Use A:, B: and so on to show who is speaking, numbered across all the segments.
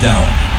A: down.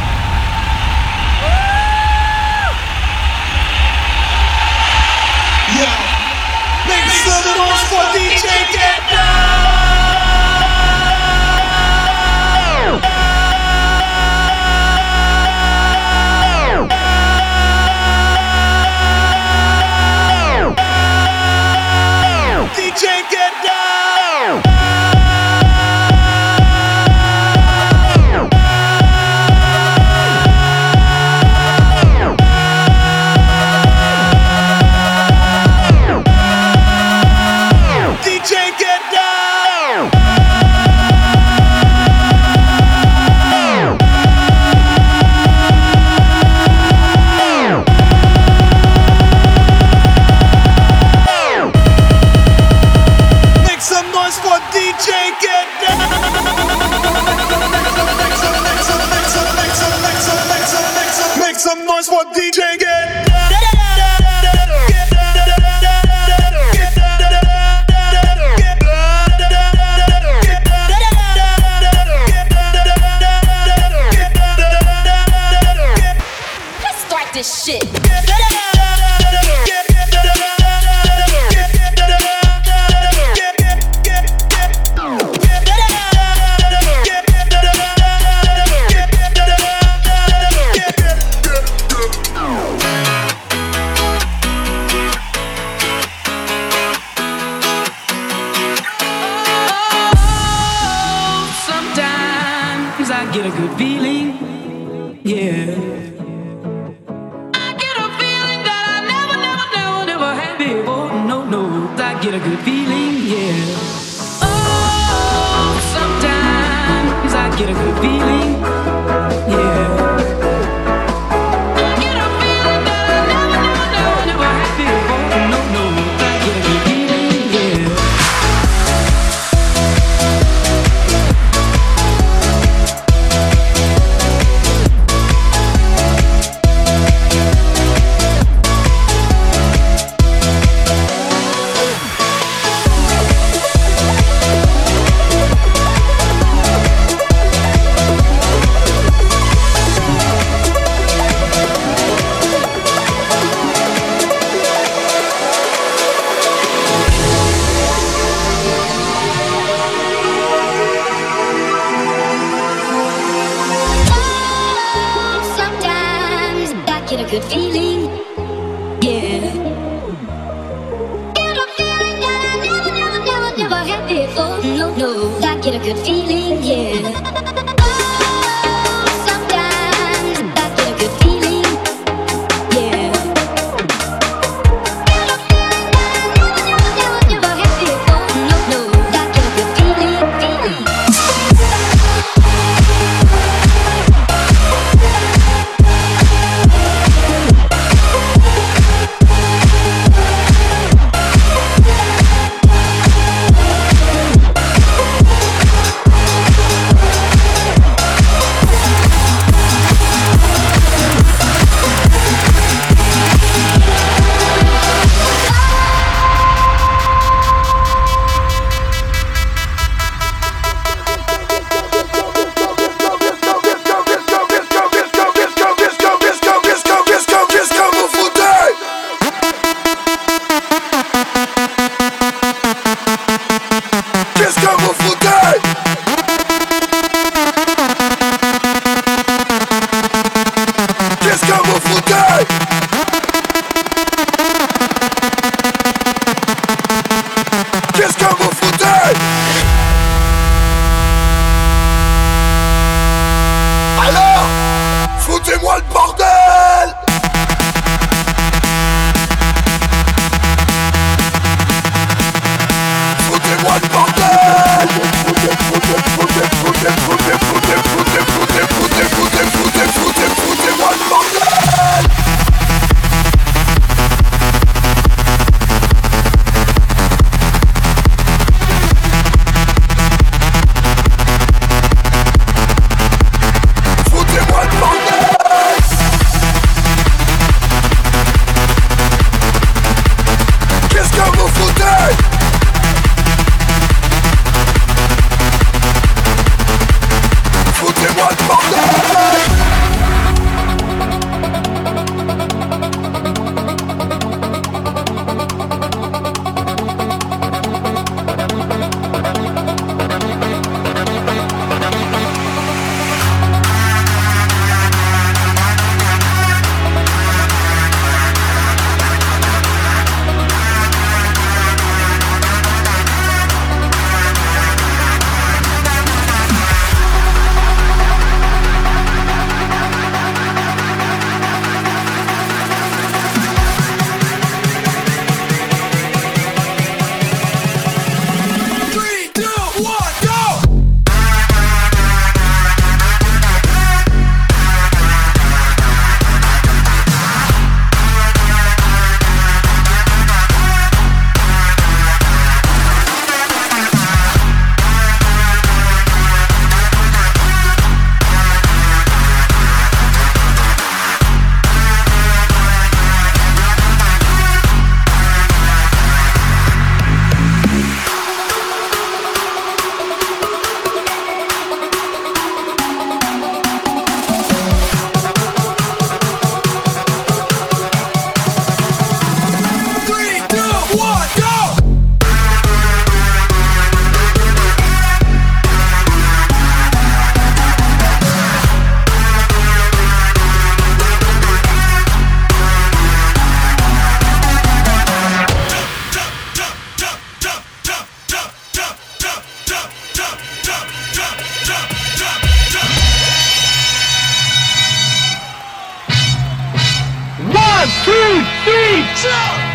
B: two, three,
A: jump!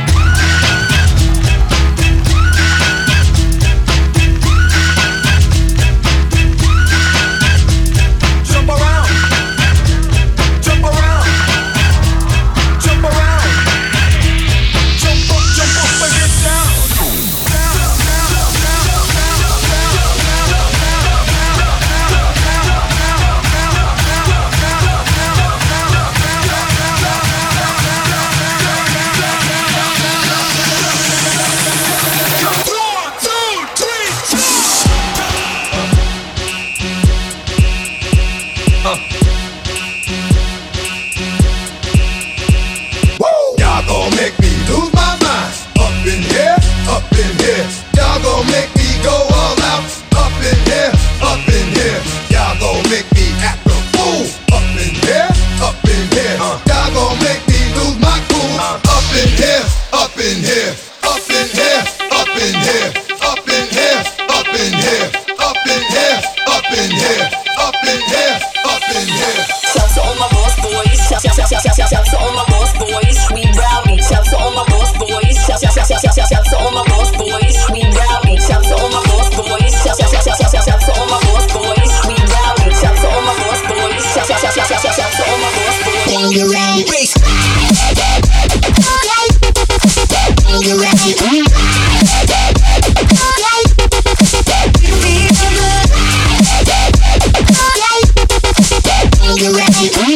A: Ready?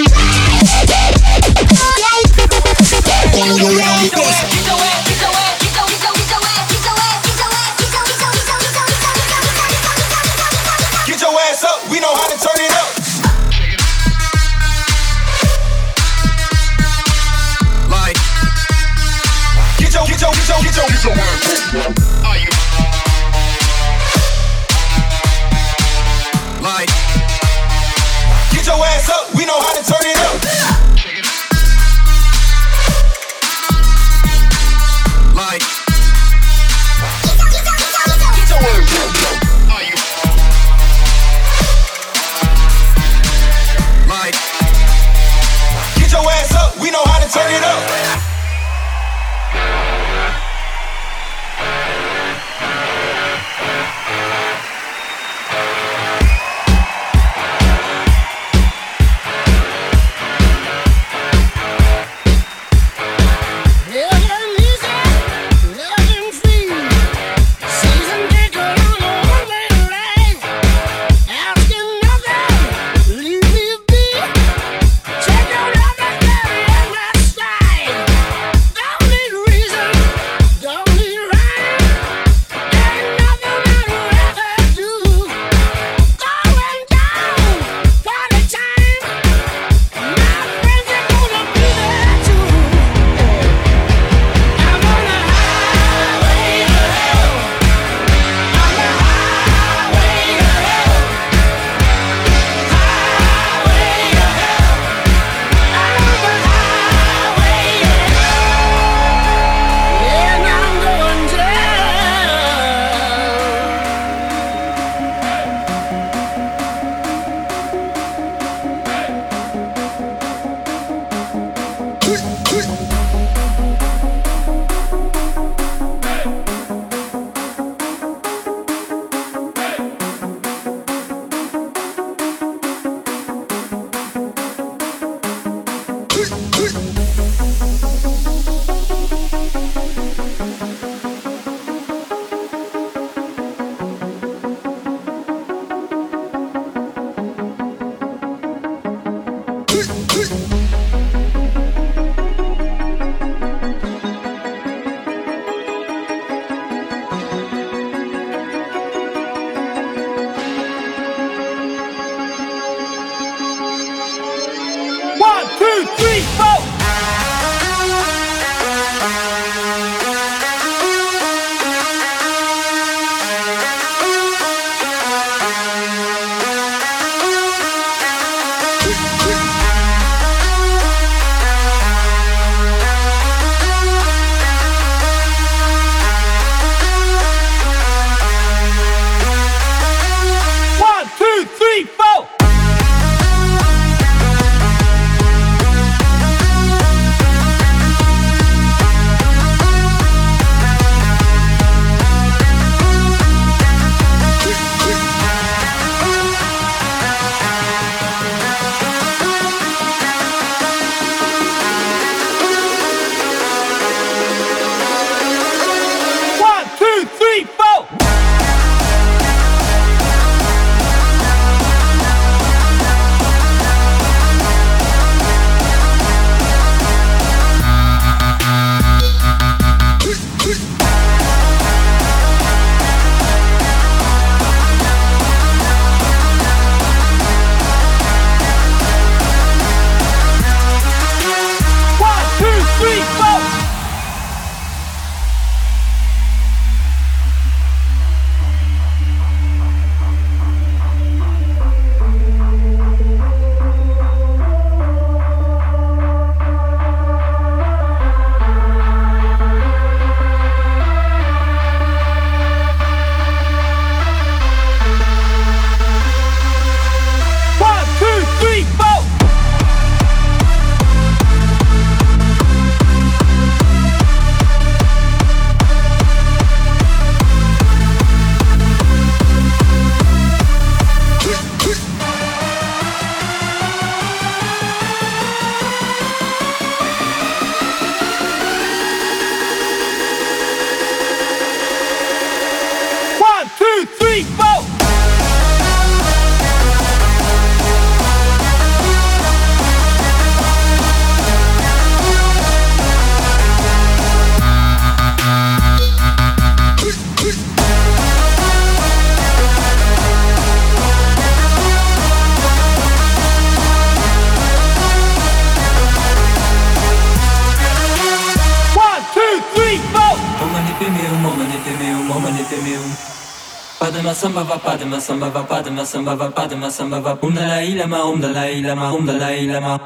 C: Padma samba va padma samba va padma samba va padma samba va. Um dalai lama um dalai lama um dalai lama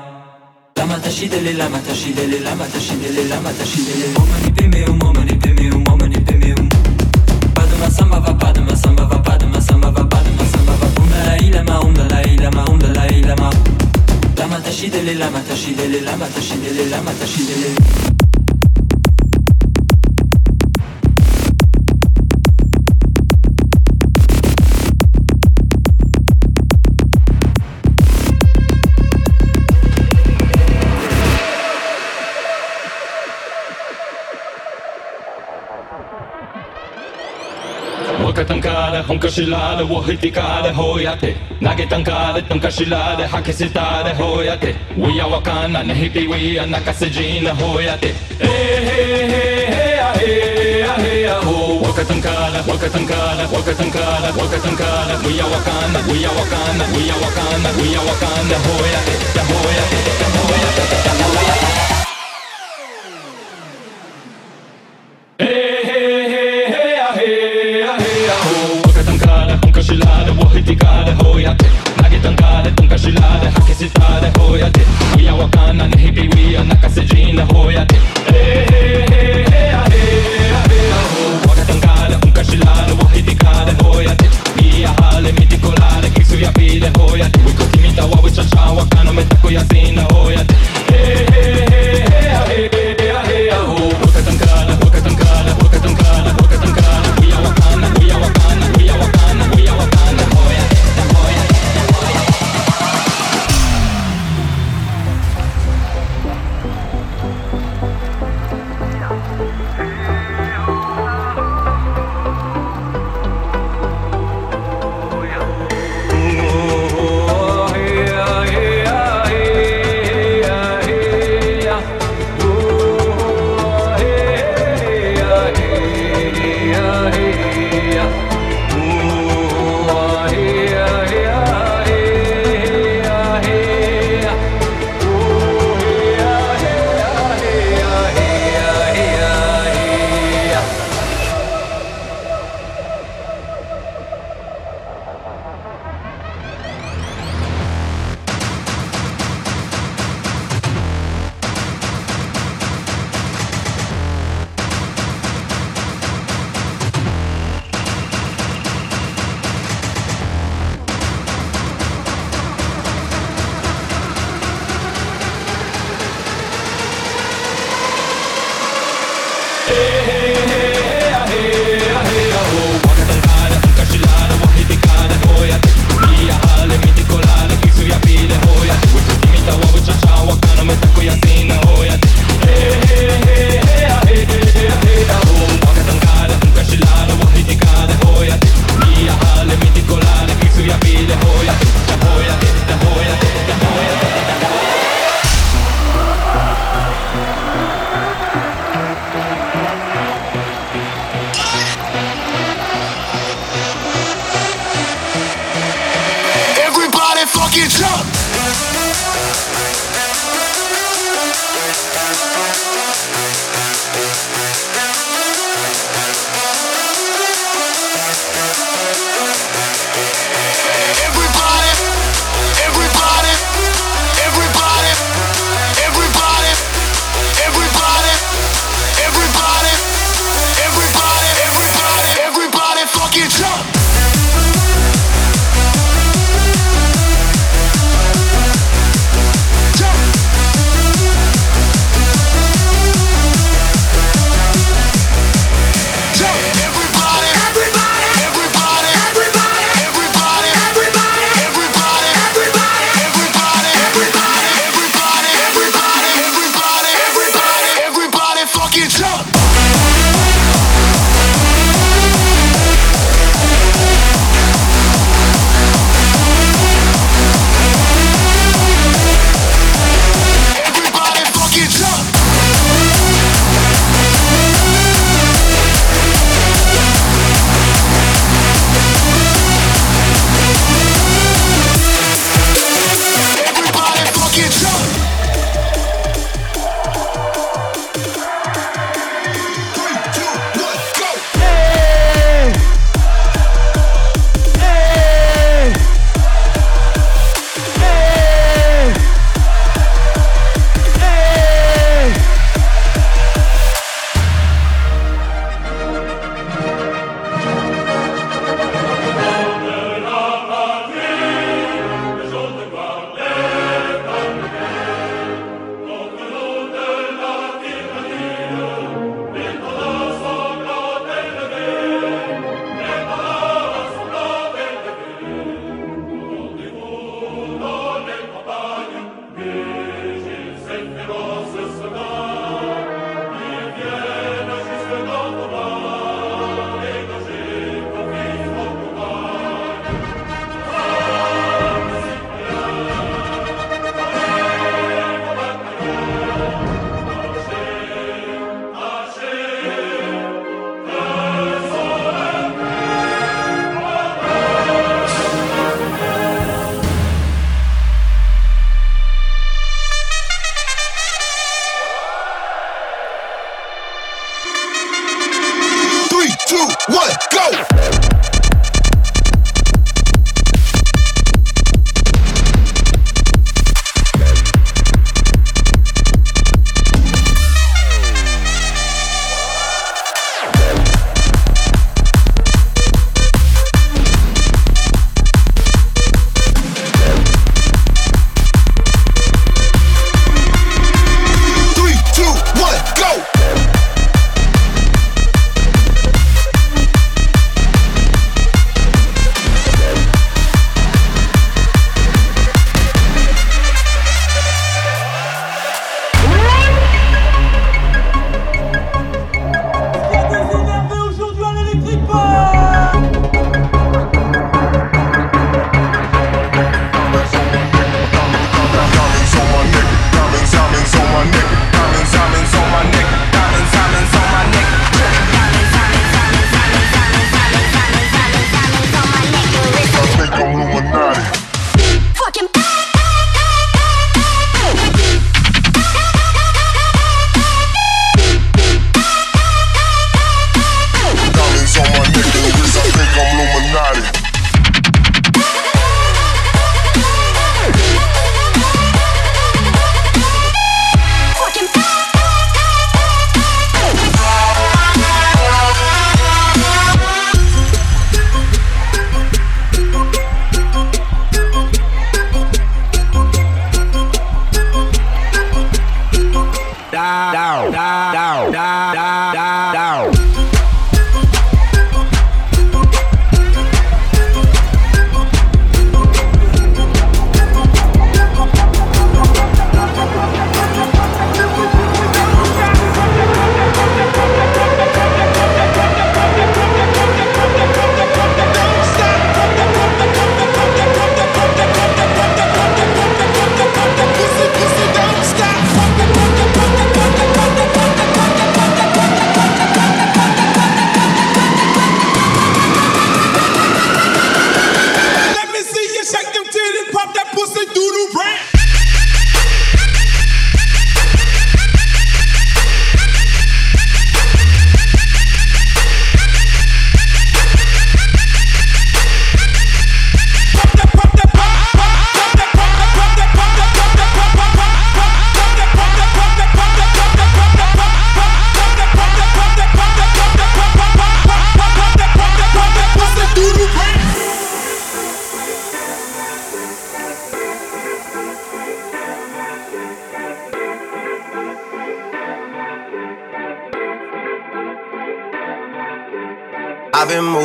C: lama tashidele lama tashidele lama tashidele lama tashidele um mani peme um mani peme um mani peme um. Padma samba va padma samba va padma samba va padma samba va. Um dalai lama um dalai lama um dalai lama lama tashidele lama tashidele lama tashidele lama tashidele
D: 本かしらでを引きかでほやて投げたんかでとんかしらで吐きせたでほやて We are わかんなねひび We are 泣かせじなほやてえへへへやへやへやほわかたんかでわかたんかでわかたんかでわかたんかで We are わかんな We are わかんな We are わかんな We are わかんなほやてやほやてやほやてやほやて wahitikade, hoyate Nagitankade, tunkashilade, hakisitade, hoyate Wiya wakana, nihipi wiya, nakasejine, hoyate Hey, hey, hey, hey, hey, hey, ho. Wakatankade, unkashilade, wahitikade, hoyate Miya hale, mitikolade, kisu ya pide, hoyate Wiko kimita, wawichacha, wakano, metako ya zina, hoyate Hey, hey, hey, hey,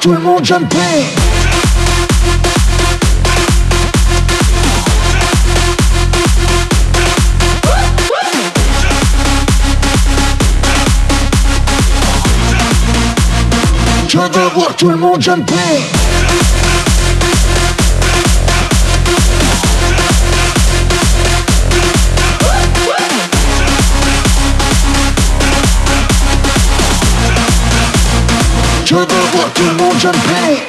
E: tout le monde jumper Je veux voir tout le monde jumper voir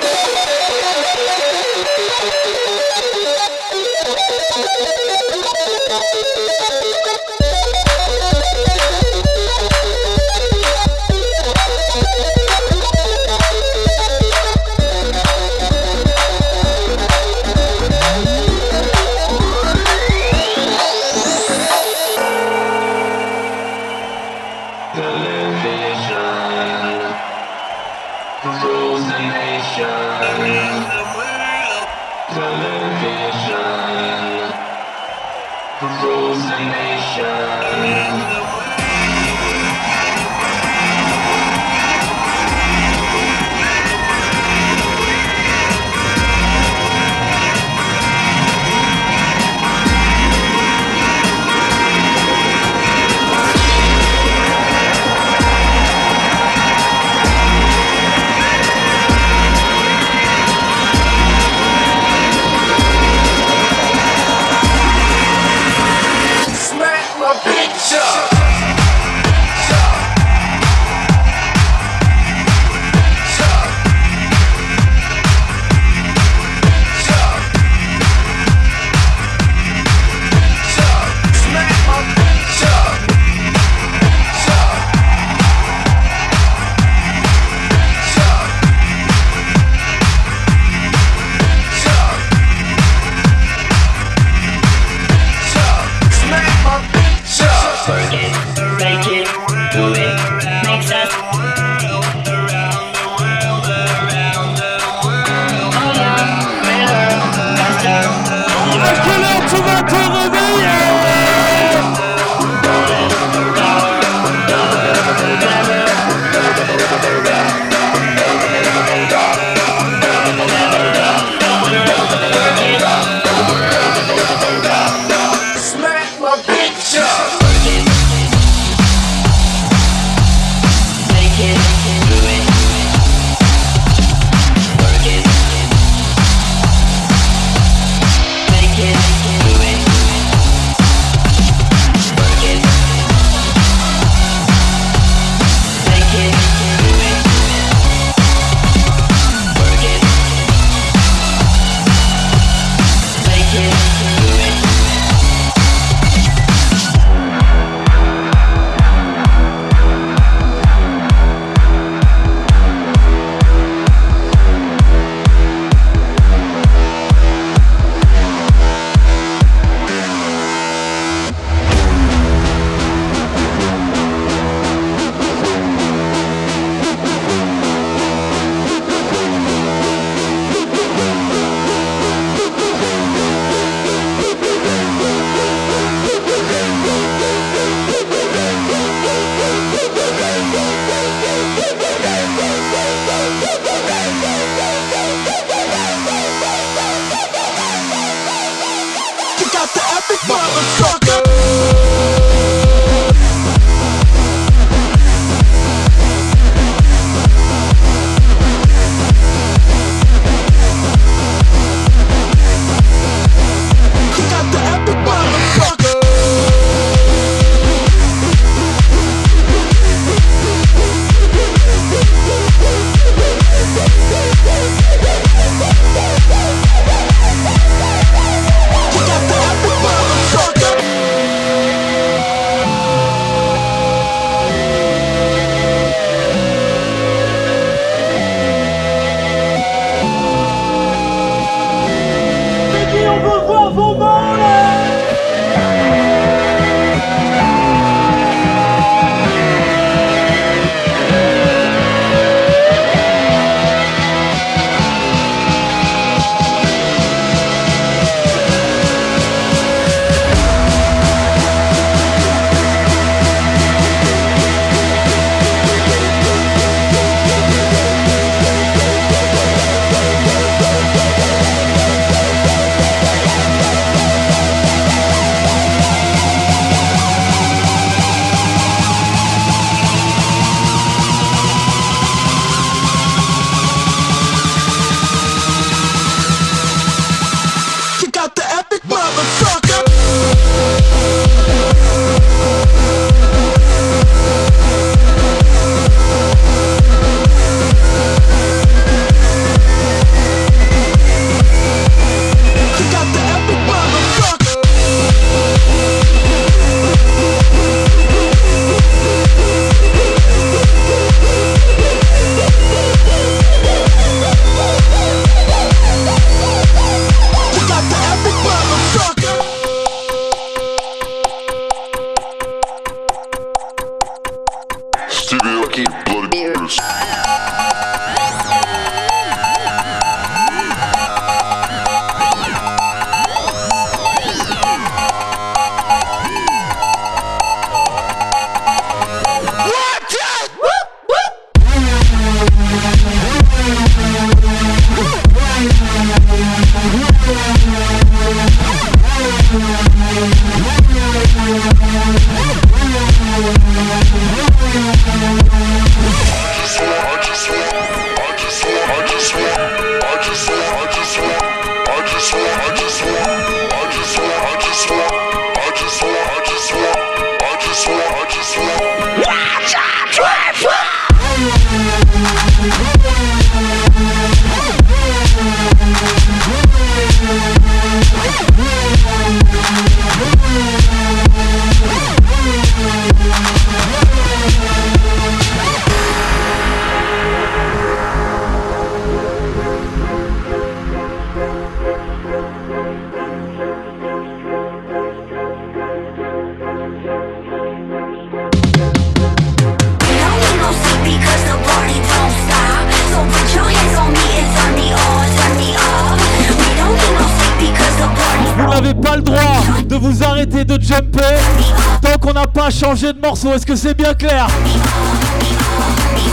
F: de morceau. Est-ce que c'est bien clair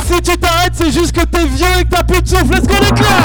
F: Si tu t'arrêtes, c'est juste que t'es vieux et que t'as plus de souffle. Est-ce qu'on est clair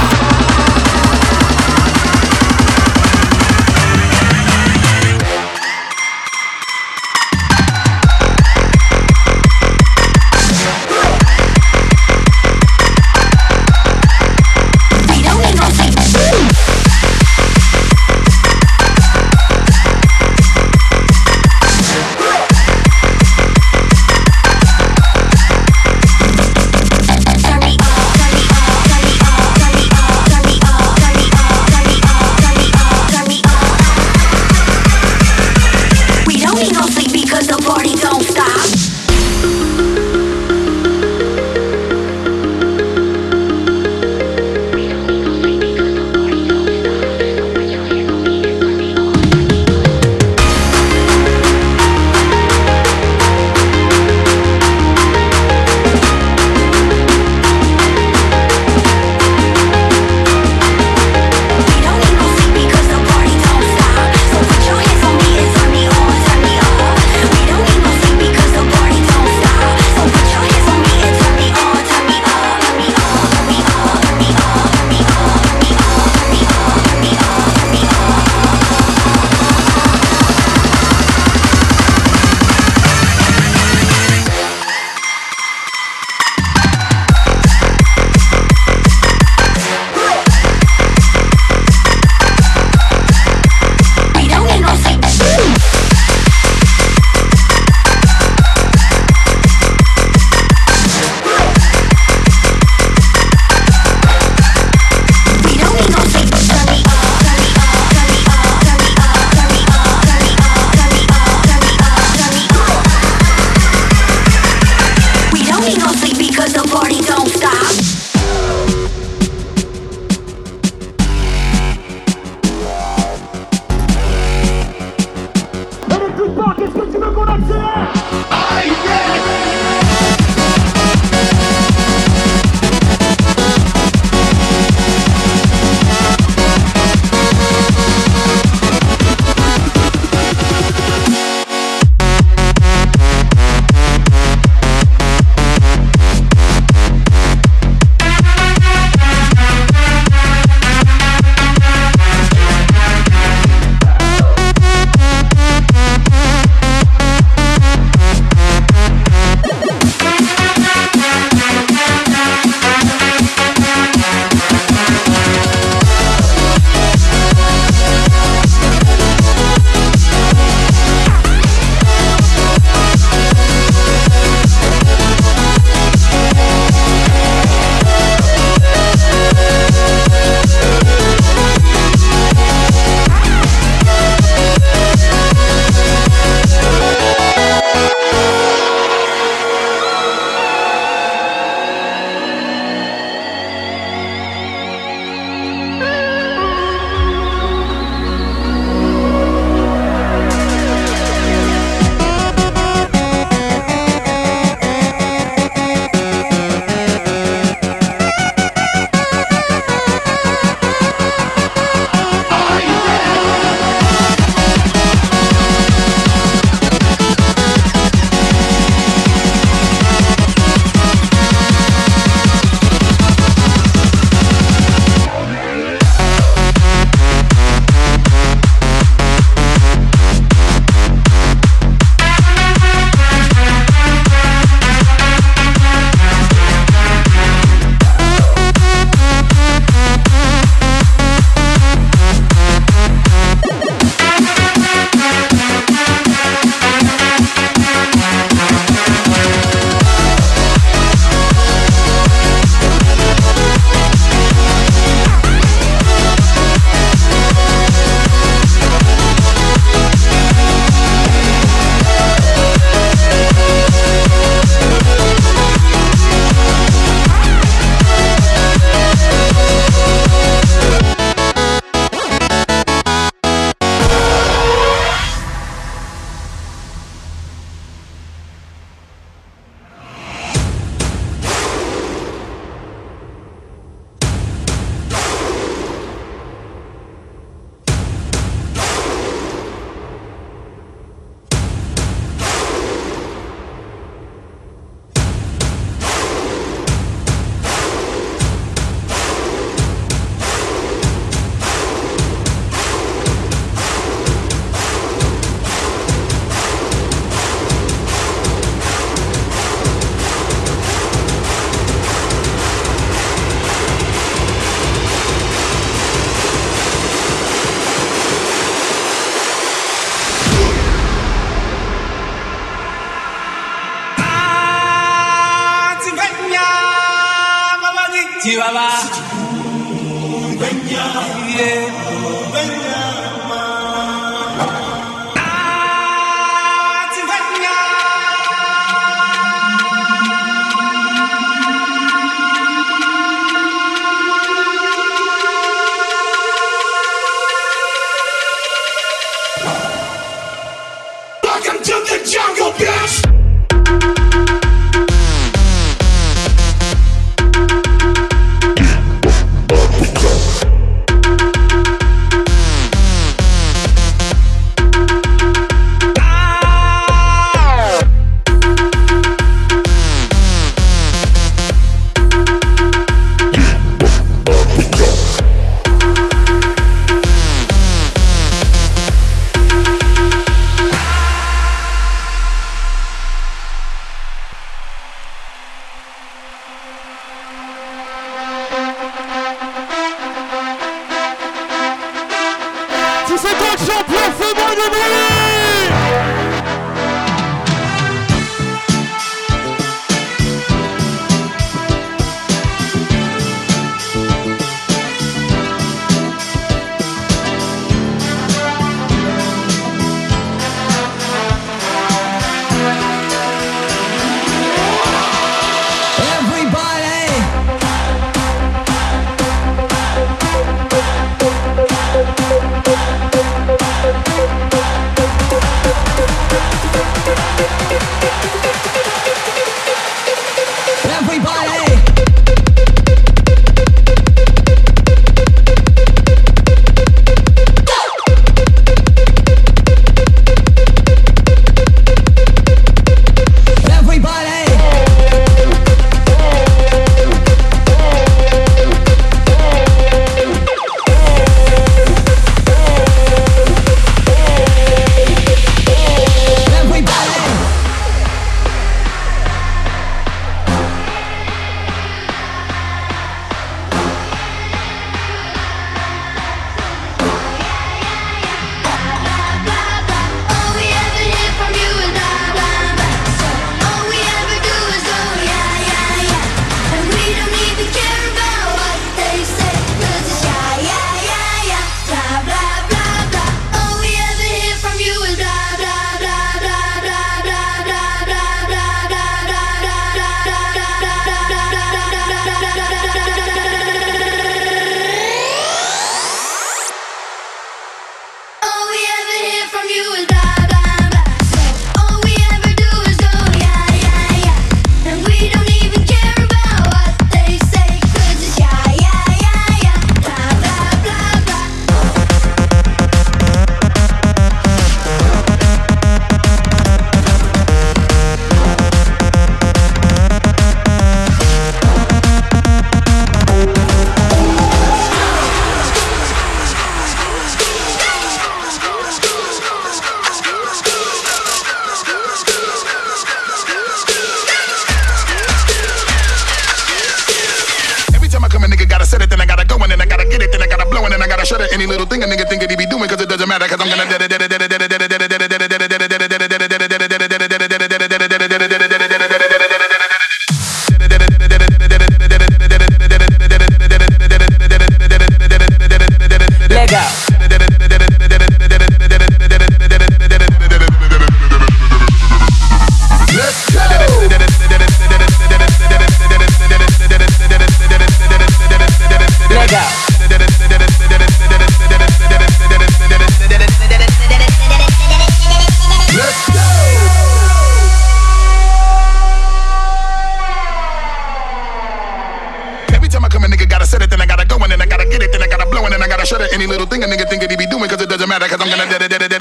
A: I shudder any little thing a nigga think that he
G: be doing, cause it doesn't matter, cause
H: I'm gonna.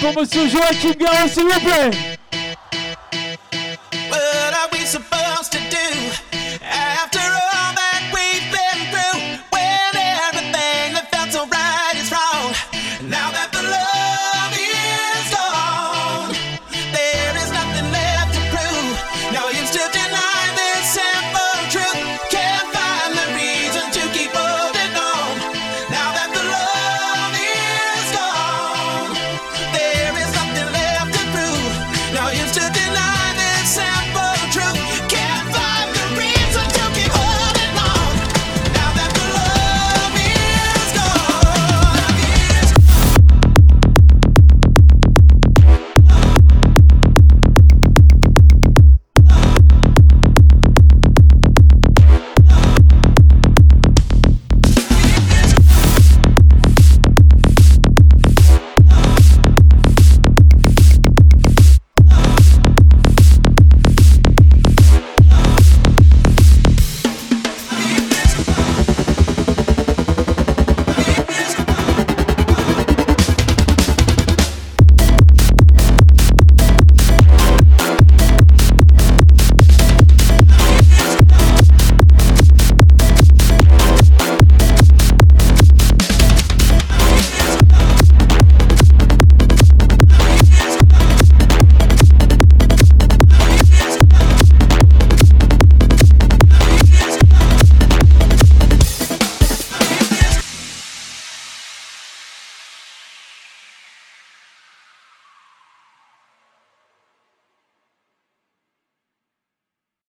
I: Como
F: comment se joue à Kim Garros,
J: What are we supposed to do after